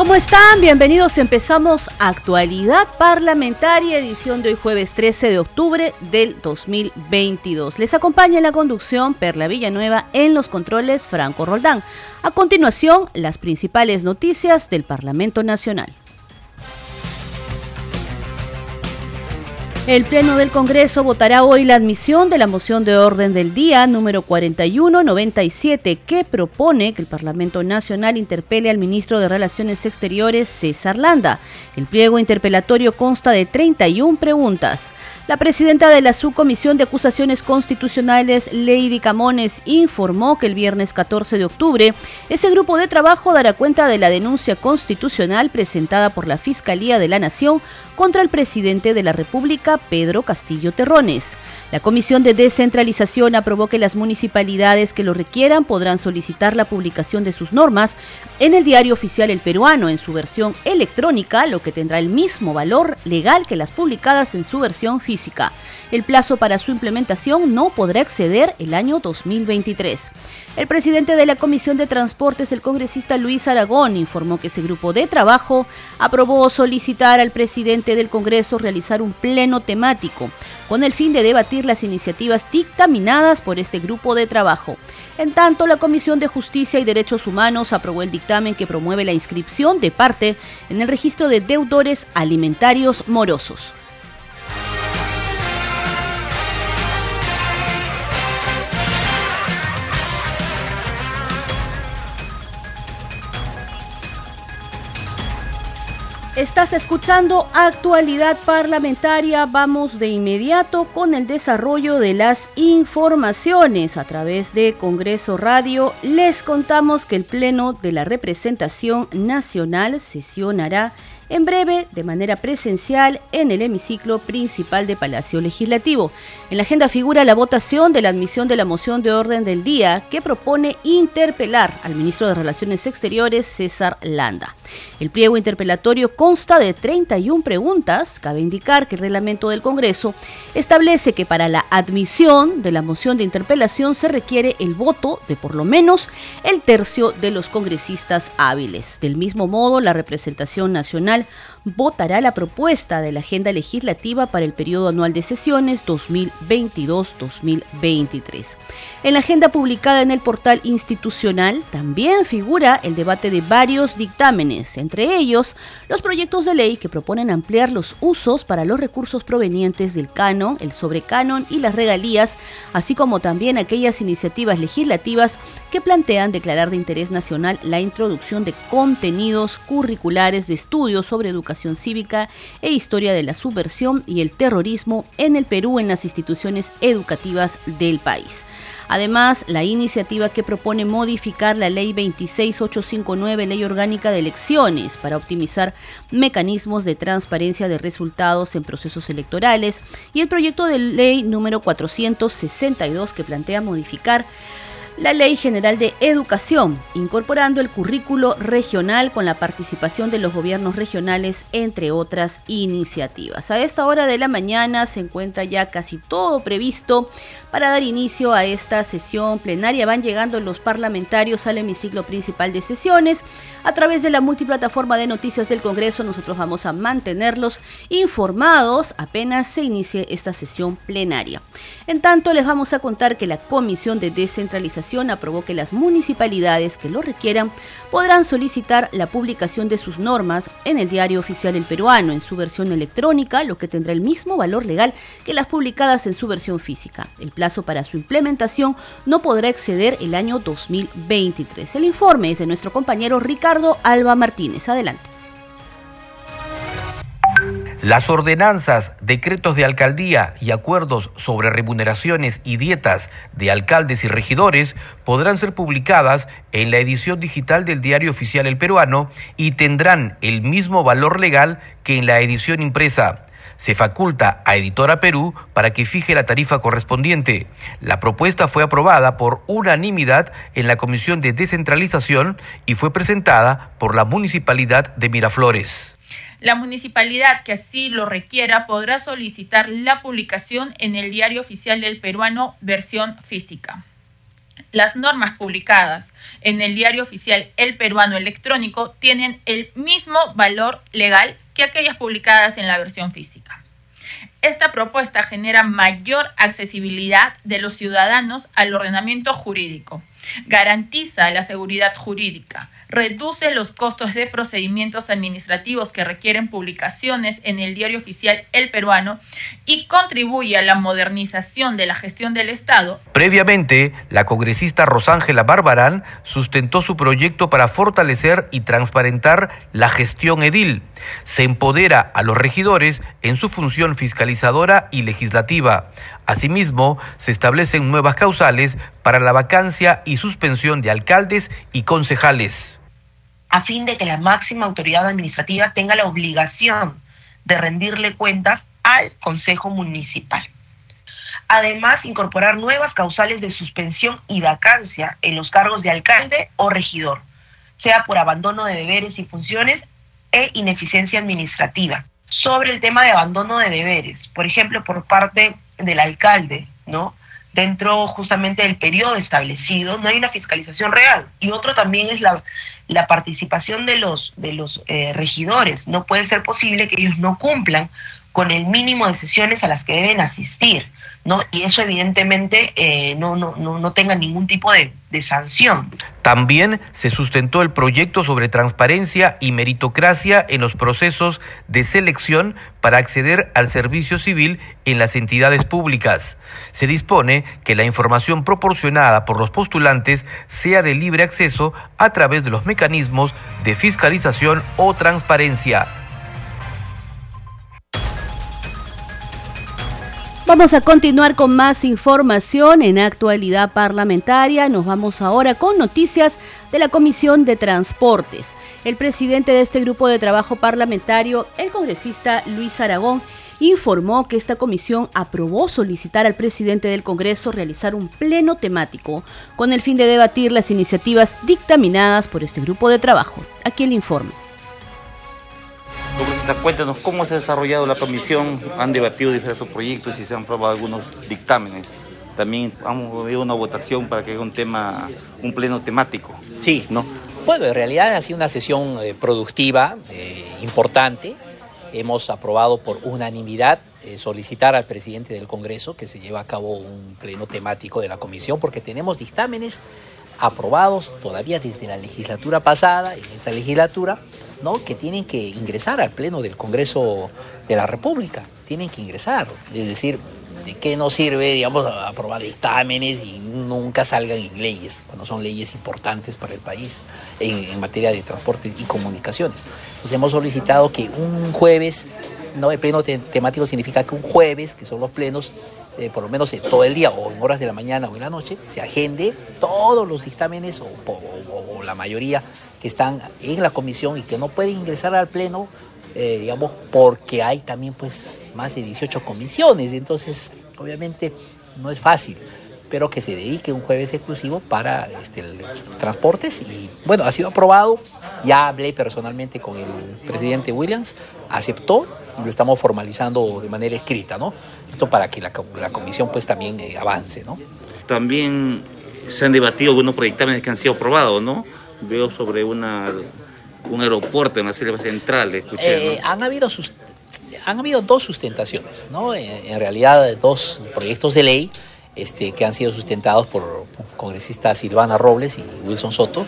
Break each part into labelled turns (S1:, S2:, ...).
S1: ¿Cómo están? Bienvenidos. Empezamos Actualidad Parlamentaria, edición de hoy jueves 13 de octubre del 2022. Les acompaña en la conducción Perla Villanueva en los controles Franco Roldán. A continuación, las principales noticias del Parlamento Nacional. El Pleno del Congreso votará hoy la admisión de la moción de orden del día número 4197 que propone que el Parlamento Nacional interpele al ministro de Relaciones Exteriores César Landa. El pliego interpelatorio consta de 31 preguntas. La presidenta de la Subcomisión de Acusaciones Constitucionales, Lady Camones, informó que el viernes 14 de octubre ese grupo de trabajo dará cuenta de la denuncia constitucional presentada por la Fiscalía de la Nación contra el presidente de la República, Pedro Castillo Terrones. La Comisión de Descentralización aprobó que las municipalidades que lo requieran podrán solicitar la publicación de sus normas en el diario oficial El Peruano en su versión electrónica, lo que tendrá el mismo valor legal que las publicadas en su versión física. El plazo para su implementación no podrá exceder el año 2023. El presidente de la Comisión de Transportes, el congresista Luis Aragón, informó que ese grupo de trabajo aprobó solicitar al presidente del Congreso realizar un pleno temático con el fin de debatir las iniciativas dictaminadas por este grupo de trabajo. En tanto, la Comisión de Justicia y Derechos Humanos aprobó el dictamen que promueve la inscripción de parte en el registro de deudores alimentarios morosos. Estás escuchando actualidad parlamentaria. Vamos de inmediato con el desarrollo de las informaciones. A través de Congreso Radio les contamos que el Pleno de la Representación Nacional sesionará en breve de manera presencial en el hemiciclo principal de Palacio Legislativo. En la agenda figura la votación de la admisión de la moción de orden del día que propone interpelar al ministro de Relaciones Exteriores, César Landa. El pliego interpelatorio consta de 31 preguntas. Cabe indicar que el reglamento del Congreso establece que para la admisión de la moción de interpelación se requiere el voto de por lo menos el tercio de los congresistas hábiles. Del mismo modo, la representación nacional votará la propuesta de la agenda legislativa para el periodo anual de sesiones 2022-2023. En la agenda publicada en el portal institucional también figura el debate de varios dictámenes, entre ellos los proyectos de ley que proponen ampliar los usos para los recursos provenientes del canon, el sobrecanon y las regalías, así como también aquellas iniciativas legislativas que plantean declarar de interés nacional la introducción de contenidos curriculares de estudios sobre educación cívica e historia de la subversión y el terrorismo en el Perú en las instituciones educativas del país. Además, la iniciativa que propone modificar la Ley 26859, Ley Orgánica de Elecciones, para optimizar mecanismos de transparencia de resultados en procesos electorales, y el proyecto de ley número 462 que plantea modificar la Ley General de Educación, incorporando el currículo regional con la participación de los gobiernos regionales, entre otras iniciativas. A esta hora de la mañana se encuentra ya casi todo previsto para dar inicio a esta sesión plenaria. Van llegando los parlamentarios al hemiciclo principal de sesiones. A través de la multiplataforma de noticias del Congreso, nosotros vamos a mantenerlos informados apenas se inicie esta sesión plenaria. En tanto, les vamos a contar que la Comisión de Descentralización aprobó que las municipalidades que lo requieran podrán solicitar la publicación de sus normas en el diario oficial El Peruano en su versión electrónica, lo que tendrá el mismo valor legal que las publicadas en su versión física. Plazo para su implementación no podrá exceder el año 2023. El informe es de nuestro compañero Ricardo Alba Martínez. Adelante.
S2: Las ordenanzas, decretos de alcaldía y acuerdos sobre remuneraciones y dietas de alcaldes y regidores podrán ser publicadas en la edición digital del Diario Oficial El Peruano y tendrán el mismo valor legal que en la edición impresa. Se faculta a Editora Perú para que fije la tarifa correspondiente. La propuesta fue aprobada por unanimidad en la Comisión de Descentralización y fue presentada por la Municipalidad de Miraflores.
S3: La municipalidad que así lo requiera podrá solicitar la publicación en el Diario Oficial del Peruano versión física. Las normas publicadas en el Diario Oficial El Peruano Electrónico tienen el mismo valor legal que aquellas publicadas en la versión física. Esta propuesta genera mayor accesibilidad de los ciudadanos al ordenamiento jurídico, garantiza la seguridad jurídica, reduce los costos de procedimientos administrativos que requieren publicaciones en el diario oficial El Peruano y contribuye a la modernización de la gestión del Estado.
S2: Previamente, la congresista Rosángela Barbarán sustentó su proyecto para fortalecer y transparentar la gestión edil. Se empodera a los regidores en su función fiscalizadora y legislativa. Asimismo, se establecen nuevas causales para la vacancia y suspensión de alcaldes y concejales
S4: a fin de que la máxima autoridad administrativa tenga la obligación de rendirle cuentas al Consejo Municipal. Además, incorporar nuevas causales de suspensión y vacancia en los cargos de alcalde o regidor, sea por abandono de deberes y funciones e ineficiencia administrativa. Sobre el tema de abandono de deberes, por ejemplo, por parte del alcalde, ¿no? Dentro justamente del periodo establecido, no hay una fiscalización real. Y otro también es la, la participación de los, de los eh, regidores. No puede ser posible que ellos no cumplan con el mínimo de sesiones a las que deben asistir. ¿no? Y eso evidentemente eh, no, no, no, tenga ningún tipo de, de sanción.
S2: También se sustentó el proyecto sobre transparencia y meritocracia en los procesos de selección para acceder al servicio civil en las entidades públicas. Se dispone que la información proporcionada por los postulantes sea de libre acceso a través de los mecanismos de fiscalización o transparencia.
S1: Vamos a continuar con más información en actualidad parlamentaria. Nos vamos ahora con noticias de la Comisión de Transportes. El presidente de este grupo de trabajo parlamentario, el congresista Luis Aragón, informó que esta comisión aprobó solicitar al presidente del Congreso realizar un pleno temático con el fin de debatir las iniciativas dictaminadas por este grupo de trabajo. Aquí el informe.
S5: Cuéntanos cómo se ha desarrollado la comisión, han debatido diferentes proyectos y se han aprobado algunos dictámenes. También hemos habido una votación para que haya un tema, un pleno temático.
S6: Sí, ¿no? Bueno, en realidad ha sido una sesión eh, productiva, eh, importante. Hemos aprobado por unanimidad eh, solicitar al presidente del Congreso que se lleve a cabo un pleno temático de la comisión porque tenemos dictámenes aprobados todavía desde la legislatura pasada, en esta legislatura, ¿no? que tienen que ingresar al Pleno del Congreso de la República, tienen que ingresar. Es decir, ¿de qué nos sirve, digamos, aprobar dictámenes y nunca salgan en leyes, cuando son leyes importantes para el país en, materia de transportes y comunicaciones? Entonces hemos solicitado que un jueves ¿no? El pleno temático significa que un jueves, que son los plenos, eh, por lo menos todo el día o en horas de la mañana o en la noche, se agende todos los dictámenes o, la mayoría que están en la comisión y que no pueden ingresar al pleno, eh, digamos, porque hay también pues más de 18 comisiones, entonces obviamente no es fácil pero que se dedique un jueves exclusivo para este, transportes. Y bueno, ha sido aprobado. Ya hablé personalmente con el presidente Williams, aceptó lo estamos formalizando de manera escrita, ¿no? Esto para que la, comisión pues también eh, avance, ¿no?
S5: También se han debatido algunos proyectos que han sido aprobados, ¿no? Veo sobre una, un aeropuerto en la selva central, escuché,
S6: eh, han, habido han habido dos sustentaciones, ¿no? En, realidad dos proyectos de ley este, que han sido sustentados por congresistas Silvana Robles y Wilson Soto,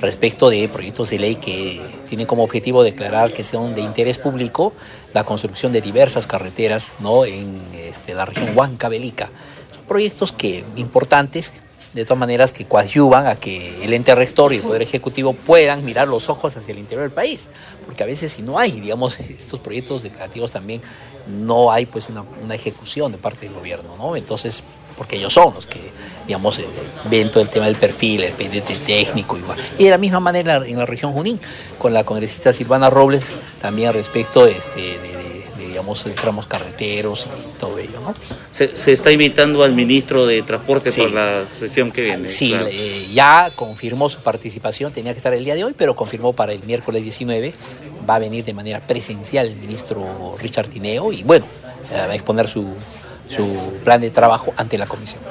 S6: respecto de proyectos de ley que tienen como objetivo declarar que son de interés público la construcción de diversas carreteras ¿no? en este, la región Huancavelica. Son proyectos que, importantes, de todas maneras que coadyuvan a que el ente rector y el Poder Ejecutivo puedan mirar los ojos hacia el interior del país, porque a veces si no hay, digamos, estos proyectos declarativos también, no hay pues una, una ejecución de parte del gobierno, ¿no? Entonces, porque ellos son los que, digamos, eh, ven todo el tema del perfil, el pendiente técnico igual. Y de la misma manera en la región Junín, con la congresista Silvana Robles, también respecto este, de, digamos, tramos carreteros y todo ello. ¿no?
S5: Se, está invitando al ministro de Transporte para la sesión que viene.
S6: Sí, ya confirmó su participación, tenía que estar el día de hoy, pero confirmó para el miércoles 19. Va a venir de manera presencial el ministro Richard Tineo y bueno, va a exponer su, su plan de trabajo ante la comisión.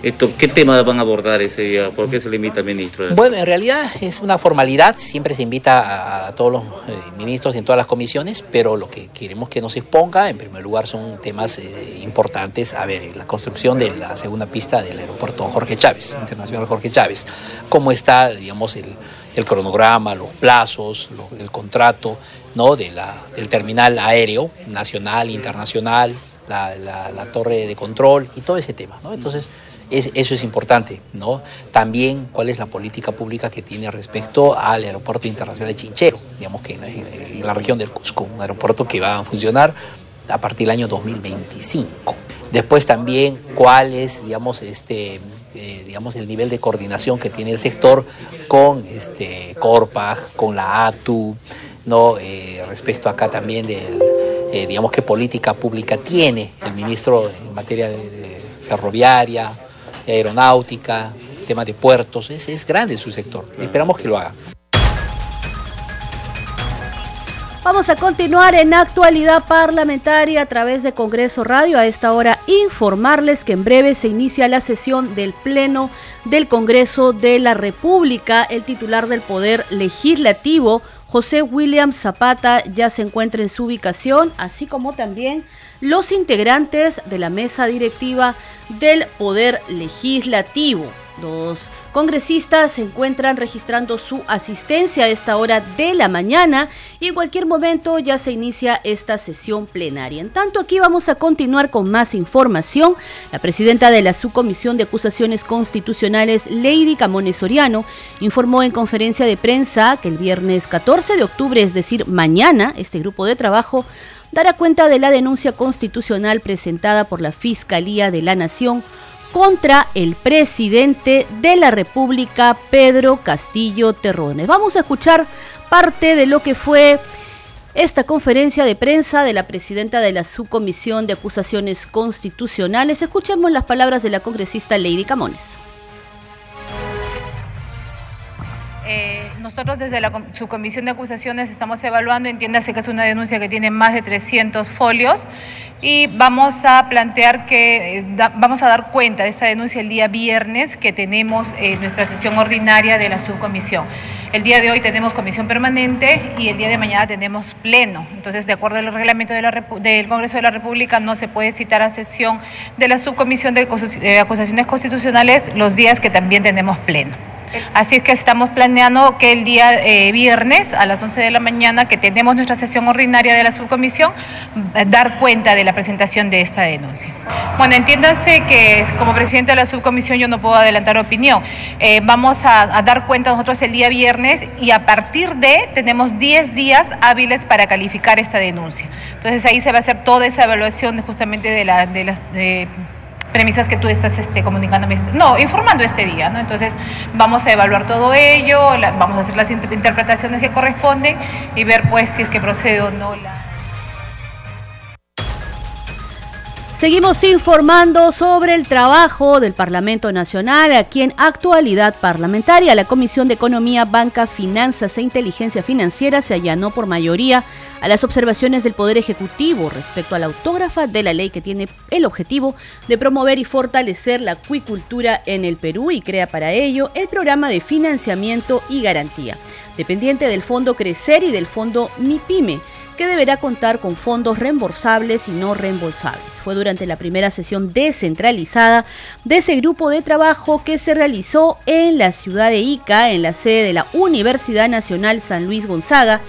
S5: Esto, ¿Qué temas van a abordar ese día? ¿Por qué se le invita al ministro?
S6: Bueno, en realidad es una formalidad, siempre se invita a, todos los eh, ministros en todas las comisiones, pero lo que queremos que nos exponga, en primer lugar, son temas eh, importantes. A ver, la construcción de la segunda pista del aeropuerto Jorge Chávez, Internacional Jorge Chávez. ¿Cómo está, digamos, el, cronograma, los plazos, el contrato ¿no? de la, del terminal aéreo nacional, internacional, la, torre de control y todo ese tema. Entonces eso es importante, ¿no? También cuál es la política pública que tiene respecto al aeropuerto internacional de Chinchero, digamos que en la, región del Cusco, un aeropuerto que va a funcionar a partir del año 2025. Después también cuál es, digamos, este, eh, digamos, el nivel de coordinación que tiene el sector con este, Corpag, con la ATU, ¿no? Eh, respecto acá también del, eh, digamos, qué política pública tiene el ministro en materia de ferroviaria, aeronáutica, tema de puertos, es, es grande su sector. Esperamos que lo haga.
S1: Vamos a continuar en actualidad parlamentaria a través de Congreso Radio. A esta hora informarles que en breve se inicia la sesión del Pleno del Congreso de la República. El titular del Poder Legislativo, José William Zapata, ya se encuentra en su ubicación, así como también los integrantes de la mesa directiva del Poder Legislativo. Congresistas se encuentran registrando su asistencia a esta hora de la mañana y en cualquier momento ya se inicia esta sesión plenaria. En tanto, aquí vamos a continuar con más información. La presidenta de la Subcomisión de Acusaciones Constitucionales, Lady Camones Soriano, informó en conferencia de prensa que el viernes 14 de octubre, es decir, mañana, este grupo de trabajo dará cuenta de la denuncia constitucional presentada por la Fiscalía de la Nación contra el presidente de la República, Pedro Castillo Terrones. Vamos a escuchar parte de lo que fue esta conferencia de prensa de la presidenta de la Subcomisión de Acusaciones Constitucionales. Escuchemos las palabras de la congresista Lady Camones.
S7: Eh, nosotros desde la subcomisión de acusaciones estamos evaluando, entiéndase que es una denuncia que tiene más de 300 folios y vamos a plantear que, eh, vamos a dar cuenta de esta denuncia el día viernes que tenemos eh, nuestra sesión ordinaria de la subcomisión. El día de hoy tenemos comisión permanente y el día de mañana tenemos pleno. Entonces, de acuerdo al reglamento del Congreso de la República, no se puede citar a sesión de la subcomisión de acusaciones constitucionales los días que también tenemos pleno. Así es que estamos planeando que el día eh, viernes a las 11 de la mañana, que tenemos nuestra sesión ordinaria de la subcomisión, eh, dar cuenta de la presentación de esta denuncia. Bueno, entiéndanse que como presidente de la subcomisión yo no puedo adelantar opinión. Eh, vamos a, dar cuenta nosotros el día viernes y a partir de tenemos 10 días hábiles para calificar esta denuncia. Entonces ahí se va a hacer toda esa evaluación justamente de la... De la de, premisas que tú estás este, comunicándome, este, no, informando este día, ¿no? Entonces vamos a evaluar todo ello, vamos a hacer las interpretaciones que corresponden y ver pues si es que procede o no la...
S1: Seguimos informando sobre el trabajo del Parlamento Nacional aquí en Actualidad Parlamentaria. La Comisión de Economía, Banca, Finanzas e Inteligencia Financiera se allanó por mayoría a las observaciones del Poder Ejecutivo respecto a la autógrafa de la ley que tiene el objetivo de promover y fortalecer la acuicultura en el Perú y crea para ello el programa de financiamiento y garantía, dependiente del Fondo Crecer y del Fondo MIPYME que deberá contar con fondos reembolsables y no reembolsables. Fue durante la primera sesión descentralizada de ese grupo de trabajo que se realizó en la ciudad de Ica, en la sede de la Universidad Nacional San Luis Gonzaga,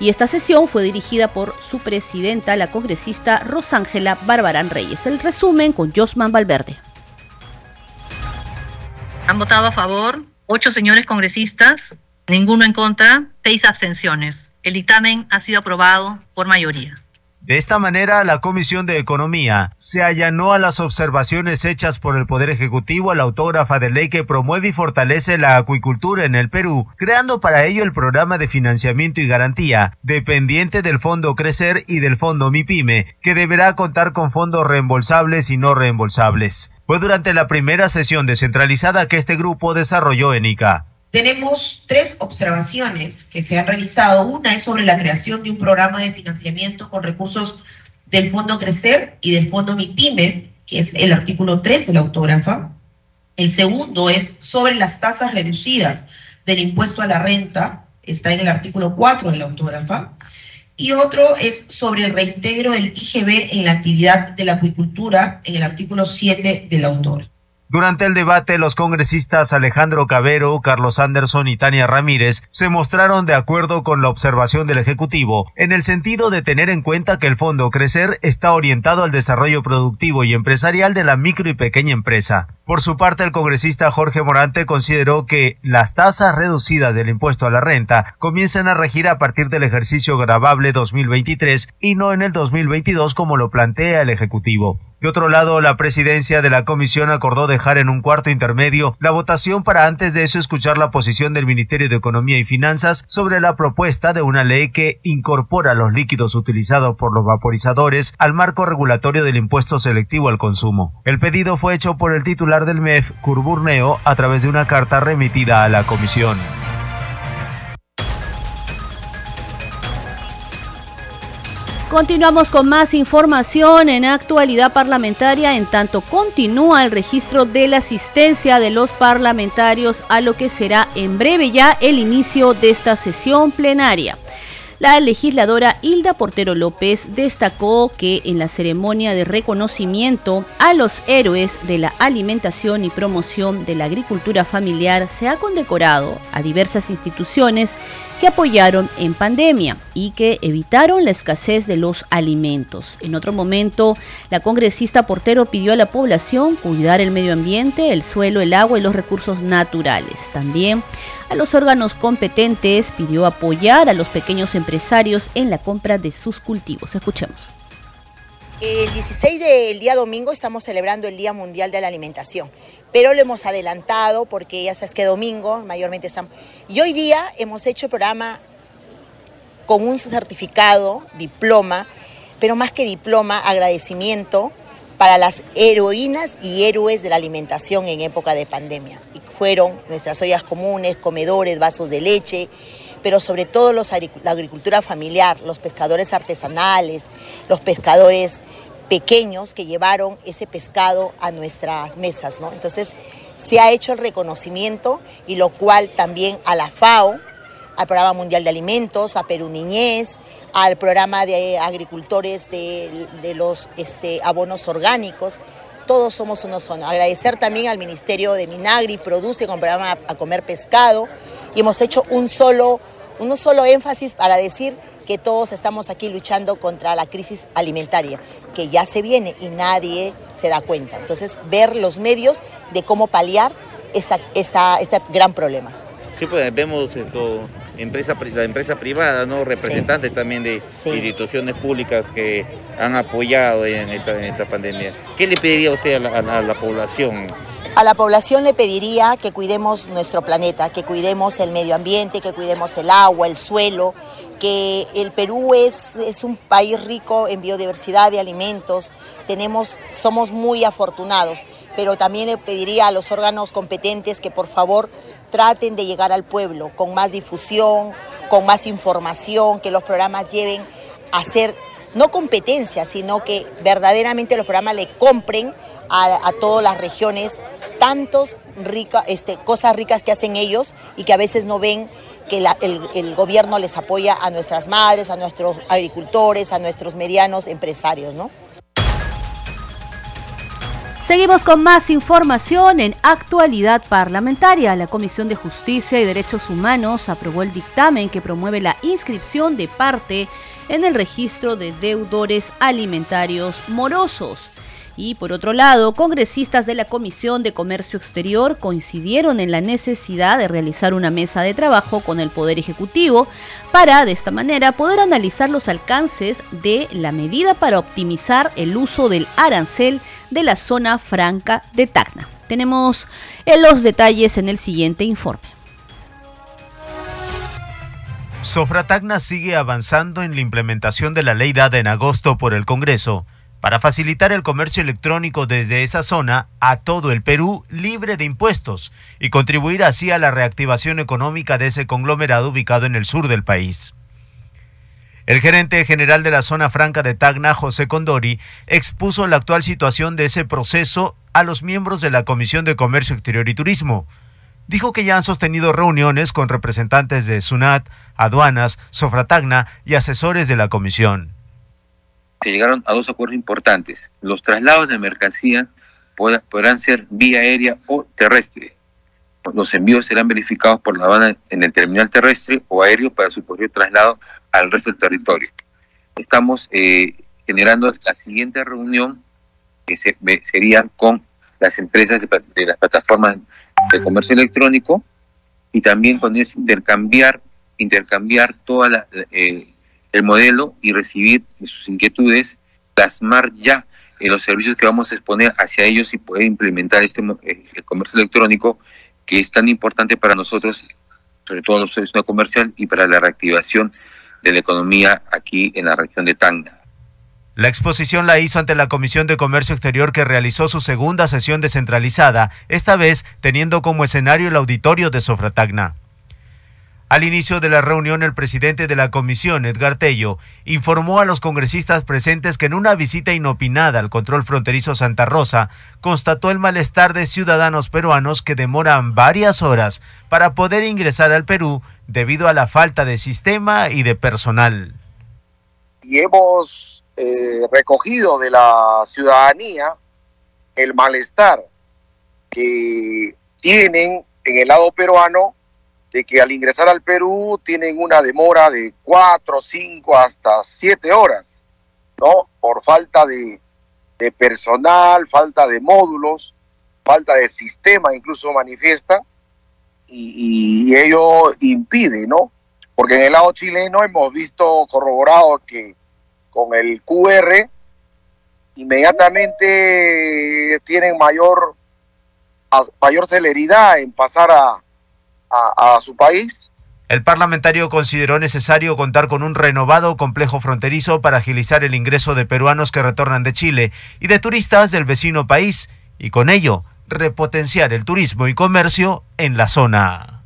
S1: y esta sesión fue dirigida por su presidenta, la congresista Rosángela Barbarán Reyes. El resumen con Josman Valverde.
S8: Han votado a favor ocho señores congresistas, ninguno en contra, seis abstenciones. El dictamen ha sido aprobado por mayoría.
S9: De esta manera, la Comisión de Economía se allanó a las observaciones hechas por el Poder Ejecutivo a la autógrafa de ley que promueve y fortalece la acuicultura en el Perú, creando para ello el programa de financiamiento y garantía, dependiente del Fondo Crecer y del Fondo MIPYME, que deberá contar con fondos reembolsables y no reembolsables. Fue durante la primera sesión descentralizada que este grupo desarrolló en ICA.
S4: Tenemos tres observaciones que se han realizado. Una es sobre la creación de un programa de financiamiento con recursos del Fondo Crecer y del Fondo MIPYME, que es el artículo 3 de la autógrafa. El segundo es sobre las tasas reducidas del impuesto a la renta, está en el artículo 4 de la autógrafa. Y otro es sobre el reintegro del IGB en la actividad de la acuicultura, en el artículo 7 del autor.
S9: Durante el debate, los congresistas Alejandro Cabero, Carlos Anderson y Tania Ramírez se mostraron de acuerdo con la observación del Ejecutivo, en el sentido de tener en cuenta que el Fondo Crecer está orientado al desarrollo productivo y empresarial de la micro y pequeña empresa. Por su parte, el congresista Jorge Morante consideró que las tasas reducidas del impuesto a la renta comienzan a regir a partir del ejercicio grabable 2023 y no en el 2022 como lo plantea el Ejecutivo. De otro lado, la presidencia de la comisión acordó dejar en un cuarto intermedio la votación para antes de eso escuchar la posición del Ministerio de Economía y Finanzas sobre la propuesta de una ley que incorpora los líquidos utilizados por los vaporizadores al marco regulatorio del impuesto selectivo al consumo. El pedido fue hecho por el titular del MEF, Curburneo, a través de una carta remitida a la comisión.
S1: Continuamos con más información en actualidad parlamentaria, en tanto continúa el registro de la asistencia de los parlamentarios a lo que será en breve ya el inicio de esta sesión plenaria. La legisladora Hilda Portero López destacó que en la ceremonia de reconocimiento a los héroes de la alimentación y promoción de la agricultura familiar se ha condecorado a diversas instituciones que apoyaron en pandemia y que evitaron la escasez de los alimentos. En otro momento, la congresista Portero pidió a la población cuidar el medio ambiente, el suelo, el agua y los recursos naturales. También a los órganos competentes, pidió apoyar a los pequeños empresarios en la compra de sus cultivos. Escuchemos.
S10: El 16 del día domingo estamos celebrando el Día Mundial de la Alimentación, pero lo hemos adelantado porque ya sabes que domingo mayormente estamos... Y hoy día hemos hecho el programa con un certificado, diploma, pero más que diploma, agradecimiento para las heroínas y héroes de la alimentación en época de pandemia fueron nuestras ollas comunes, comedores, vasos de leche, pero sobre todo los, la agricultura familiar, los pescadores artesanales, los pescadores pequeños que llevaron ese pescado a nuestras mesas. Entonces se ha hecho el reconocimiento y lo cual también a la FAO, al Programa Mundial de Alimentos, a Perú Niñez, al programa de agricultores de, los este, abonos orgánicos, todos somos uno solo. Agradecer también al Ministerio de Minagri, produce con programa a comer pescado y hemos hecho un solo, un solo énfasis para decir que todos estamos aquí luchando contra la crisis alimentaria, que ya se viene y nadie se da cuenta. Entonces, ver los medios de cómo paliar esta, esta, este gran problema.
S5: Sí, pues vemos esto, empresa, la empresa privada, ¿no? representantes también de instituciones públicas que han apoyado en esta, pandemia. ¿Qué le pediría usted a la, población?
S10: A la población le pediría que cuidemos nuestro planeta, que cuidemos el medio ambiente, que cuidemos el agua, el suelo, que el Perú es, es un país rico en biodiversidad de alimentos, tenemos, somos muy afortunados, pero también le pediría a los órganos competentes que por favor traten de llegar al pueblo con más difusión, con más información, que los programas lleven a ser no competencia, sino que verdaderamente los programas le compren a, todas las regiones tantos rica, este, cosas ricas que hacen ellos y que a veces no ven que el, el, gobierno les apoya a nuestras madres, a nuestros agricultores, a nuestros medianos empresarios, ¿no?
S1: Seguimos con más información en actualidad parlamentaria. La Comisión de Justicia y Derechos Humanos aprobó el dictamen que promueve la inscripción de parte en el registro de deudores alimentarios morosos. Y por otro lado, congresistas de la Comisión de Comercio Exterior coincidieron en la necesidad de realizar una mesa de trabajo con el Poder Ejecutivo para, de esta manera, poder analizar los alcances de la medida para optimizar el uso del arancel de la zona franca de Tacna. Tenemos los detalles en el siguiente informe.
S9: Sofratagna sigue avanzando en la implementación de la ley dada en agosto por el Congreso para facilitar el comercio electrónico desde esa zona a todo el Perú libre de impuestos y contribuir así a la reactivación económica de ese conglomerado ubicado en el sur del país. El gerente general de la zona franca de Tacna, José Condori, expuso la actual situación de ese proceso a los miembros de la Comisión de Comercio Exterior y Turismo. Dijo que ya han sostenido reuniones con representantes de SUNAT, aduanas, Sofratagna y asesores de la comisión
S11: se llegaron a dos acuerdos importantes. Los traslados de mercancía podrán ser vía aérea o terrestre. Los envíos serán verificados por la aduana en el terminal terrestre o aéreo para su posterior traslado al resto del territorio. Estamos eh, generando la siguiente reunión que sería con las empresas de, las plataformas de comercio electrónico y también con ellos intercambiar intercambiar toda la, eh, el modelo y recibir sus inquietudes, plasmar ya en los servicios que vamos a exponer hacia ellos y poder implementar este eh, el comercio electrónico que es tan importante para nosotros, sobre todo los servicios comercial y para la reactivación de la economía aquí en la región de Tanga.
S9: La exposición la hizo ante la Comisión de Comercio Exterior que realizó su segunda sesión descentralizada, esta vez teniendo como escenario el auditorio de Sofratagna. Al inicio de la reunión, el presidente de la comisión, Edgar Tello, informó a los congresistas presentes que en una visita inopinada al control fronterizo Santa Rosa, constató el malestar de ciudadanos peruanos que demoran varias horas para poder ingresar al Perú debido a la falta de sistema y de personal.
S12: Y hemos eh, recogido de la ciudadanía el malestar que tienen en el lado peruano de que al ingresar al Perú tienen una demora de cuatro, cinco, hasta siete horas, ¿no? Por falta de, personal, falta de módulos, falta de sistema, incluso manifiesta, y, y, ello impide, ¿no? Porque en el lado chileno hemos visto corroborado que con el QR inmediatamente tienen mayor, mayor celeridad en pasar a, a, su país.
S9: El parlamentario consideró necesario contar con un renovado complejo fronterizo para agilizar el ingreso de peruanos que retornan de Chile y de turistas del vecino país y con ello repotenciar el turismo y comercio en la zona.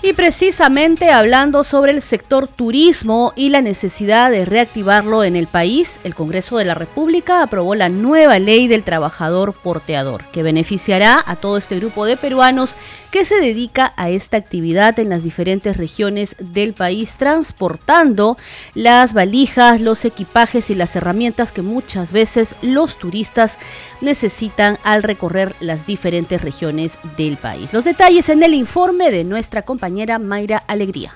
S1: Y precisamente hablando sobre el sector turismo y la necesidad de reactivarlo en el país, el Congreso de la República aprobó la nueva ley del trabajador porteador, que beneficiará a todo este grupo de peruanos que se dedica a esta actividad en las diferentes regiones del país, transportando las valijas, los equipajes y las herramientas que muchas veces los turistas necesitan al recorrer las diferentes regiones del país. Los detalles en el informe de nuestra compañera Mayra Alegría.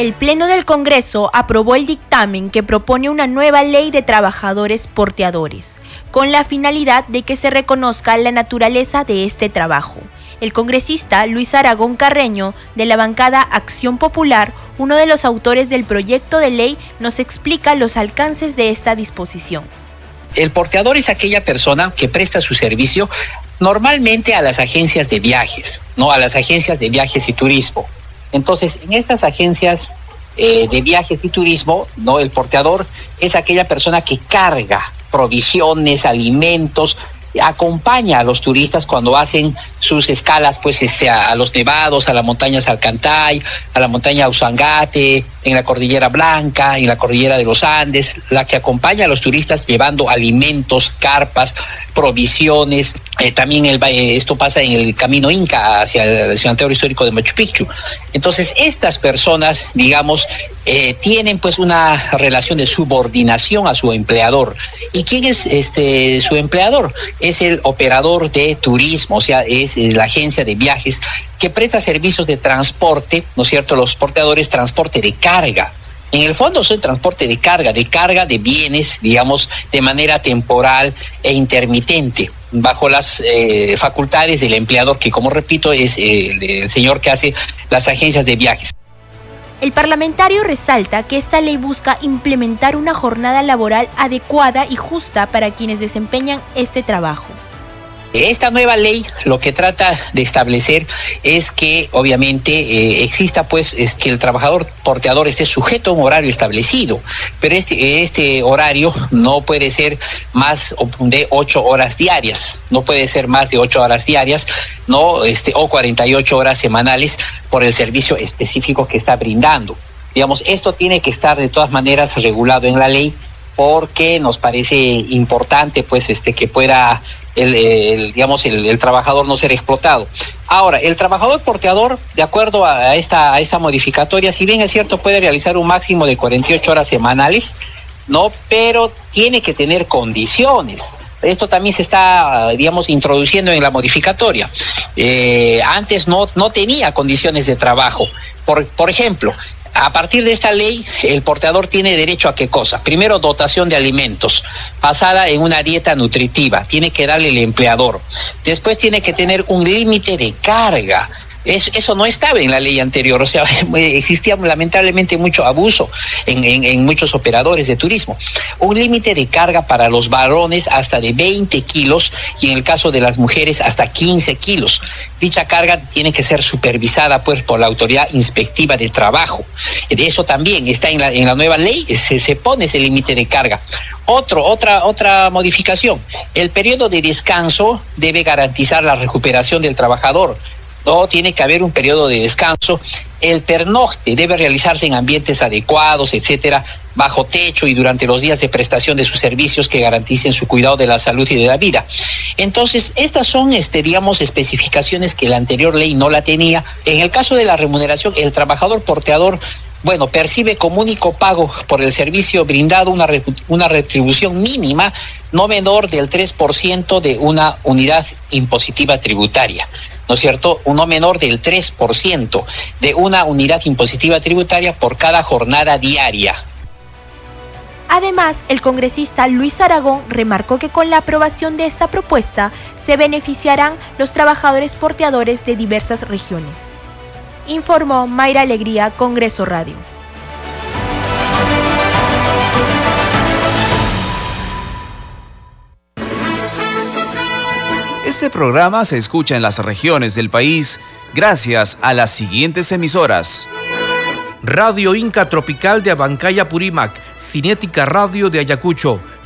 S13: el Pleno del Congreso aprobó el dictamen que propone una nueva ley de trabajadores porteadores, con la finalidad de que se reconozca la naturaleza de este trabajo. El congresista Luis Aragón Carreño, de la bancada Acción Popular, uno de los autores del proyecto de ley, nos explica los alcances de esta disposición.
S14: El porteador es aquella persona que presta su servicio normalmente a las agencias de viajes, no a las agencias de viajes y turismo entonces, en estas agencias eh, de viajes y turismo, ¿no? El porteador es aquella persona que carga provisiones, alimentos, acompaña a los turistas cuando hacen sus escalas pues este a, los nevados, a la montaña Salcantay, a la montaña Usangate, en la cordillera Blanca, en la cordillera de los Andes, la que acompaña a los turistas llevando alimentos, carpas, provisiones, eh, también el, esto pasa en el camino Inca hacia el cementerio histórico de Machu Picchu. Entonces, estas personas, digamos, eh, tienen pues una relación de subordinación a su empleador. ¿Y quién es este su empleador? Es el operador de turismo, o sea, es la agencia de viajes que presta servicios de transporte, ¿no es cierto? Los porteadores, transporte de carga. En el fondo son transporte de carga, de carga de bienes, digamos, de manera temporal e intermitente, bajo las eh, facultades del empleador, que como repito es eh, el señor que hace las agencias de viajes.
S13: El parlamentario resalta que esta ley busca implementar una jornada laboral adecuada y justa para quienes desempeñan este trabajo.
S14: Esta nueva ley lo que trata de establecer es que obviamente eh, exista pues es que el trabajador porteador esté sujeto a un horario establecido, pero este, este horario no puede ser más de ocho horas diarias, no puede ser más de ocho horas diarias, no este o 48 horas semanales por el servicio específico que está brindando. Digamos, esto tiene que estar de todas maneras regulado en la ley porque nos parece importante pues este que pueda el, digamos el, trabajador no ser explotado. Ahora, el trabajador porteador, de acuerdo a esta, esta modificatoria, si bien es cierto, puede realizar un máximo de 48 horas semanales, ¿no? Pero tiene que tener condiciones. Esto también se está, digamos, introduciendo en la modificatoria. Eh, antes no, no tenía condiciones de trabajo. Por, por ejemplo, a partir de esta ley, el porteador tiene derecho a qué cosa? Primero, dotación de alimentos, basada en una dieta nutritiva, tiene que darle el empleador. Después tiene que tener un límite de carga eso no estaba en la ley anterior, o sea, existía lamentablemente mucho abuso en, muchos operadores de turismo. Un límite de carga para los varones hasta de 20 kilos y en el caso de las mujeres hasta 15 kilos. Dicha carga tiene que ser supervisada pues, por la autoridad inspectiva de trabajo. Eso también está en la, en la nueva ley, se, se pone ese límite de carga. Otro, otra, otra modificación, el periodo de descanso debe garantizar la recuperación del trabajador no tiene que haber un periodo de descanso. El pernocte debe realizarse en ambientes adecuados, etcétera, bajo techo y durante los días de prestación de sus servicios que garanticen su cuidado de la salud y de la vida. Entonces, estas son, este, especificaciones que la anterior ley no la tenía. En el caso de la remuneración, el trabajador porteador bueno, percibe como único pago por el servicio brindado una, una retribución mínima no menor del 3% de una unidad impositiva tributaria, ¿no es cierto? No menor del 3% de una unidad impositiva tributaria por cada jornada diaria.
S13: Además, el congresista Luis Aragón remarcó que con la aprobación de esta propuesta se beneficiarán los trabajadores porteadores de diversas regiones informó Mayra Alegría, Congreso Radio.
S15: Este programa se escucha en las regiones del país gracias a las siguientes emisoras.
S2: Radio Inca Tropical de Abancaya Purímac, Cinética Radio de Ayacucho,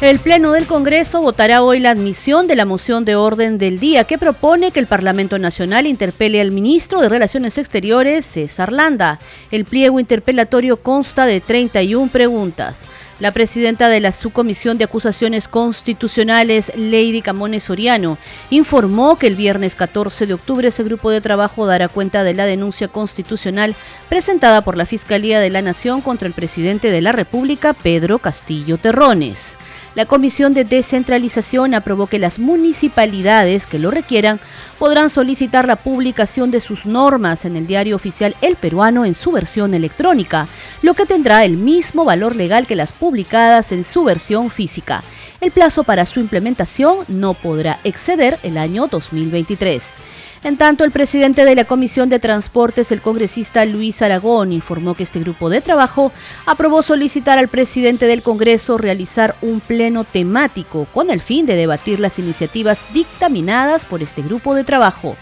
S1: El Pleno del Congreso votará hoy la admisión de la moción de orden del día que propone que el Parlamento Nacional interpele al ministro de Relaciones Exteriores, César Landa. El pliego interpelatorio consta de 31 preguntas. La presidenta de la Subcomisión de Acusaciones Constitucionales, Lady Camones Soriano, informó que el viernes 14 de octubre ese grupo de trabajo dará cuenta de la denuncia constitucional presentada por la Fiscalía de la Nación contra el presidente de la República, Pedro Castillo Terrones. La Comisión de Descentralización aprobó que las municipalidades que lo requieran podrán solicitar la publicación de sus normas en el diario oficial El Peruano en su versión electrónica, lo que tendrá el mismo valor legal que las publicadas en su versión física. El plazo para su implementación no podrá exceder el año 2023. En tanto, el presidente de la Comisión de Transportes, el congresista Luis Aragón, informó que este grupo de trabajo aprobó solicitar al presidente del Congreso realizar un pleno temático con el fin de debatir las iniciativas dictaminadas por este grupo de trabajo.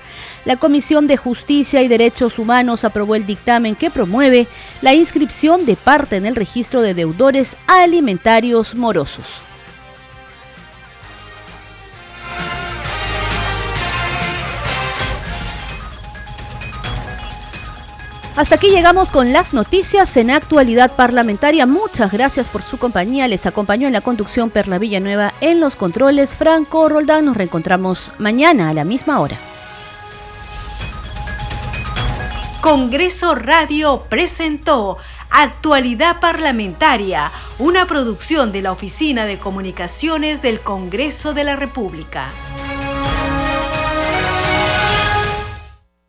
S1: La Comisión de Justicia y Derechos Humanos aprobó el dictamen que promueve la inscripción de parte en el registro de deudores alimentarios morosos. Hasta aquí llegamos con las noticias en actualidad parlamentaria. Muchas gracias por su compañía. Les acompañó en la conducción Perla Villanueva en los controles. Franco Roldán. Nos reencontramos mañana a la misma hora.
S16: Congreso Radio presentó Actualidad Parlamentaria, una producción de la Oficina de Comunicaciones del Congreso de la República.